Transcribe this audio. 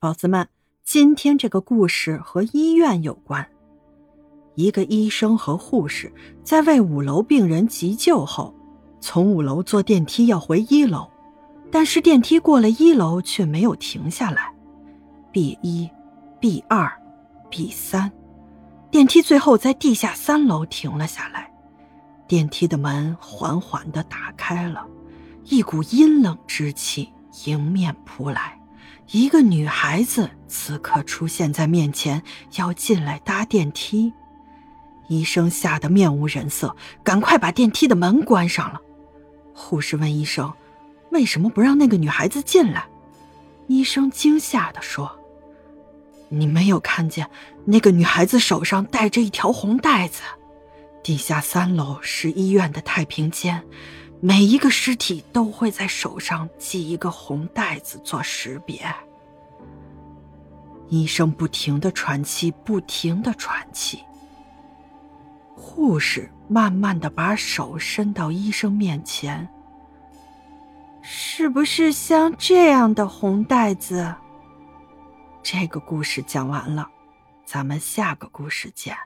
宝子们，今天这个故事和医院有关。一个医生和护士在为五楼病人急救后，从五楼坐电梯要回一楼，但是电梯过了一楼却没有停下来。B 一、B 二、B 三，电梯最后在地下三楼停了下来。电梯的门缓缓的打开了，一股阴冷之气迎面扑来。一个女孩子此刻出现在面前，要进来搭电梯。医生吓得面无人色，赶快把电梯的门关上了。护士问医生：“为什么不让那个女孩子进来？”医生惊吓地说：“你没有看见那个女孩子手上戴着一条红带子？地下三楼是医院的太平间。”每一个尸体都会在手上系一个红带子做识别。医生不停的喘气，不停的喘气。护士慢慢的把手伸到医生面前。是不是像这样的红带子？这个故事讲完了，咱们下个故事见。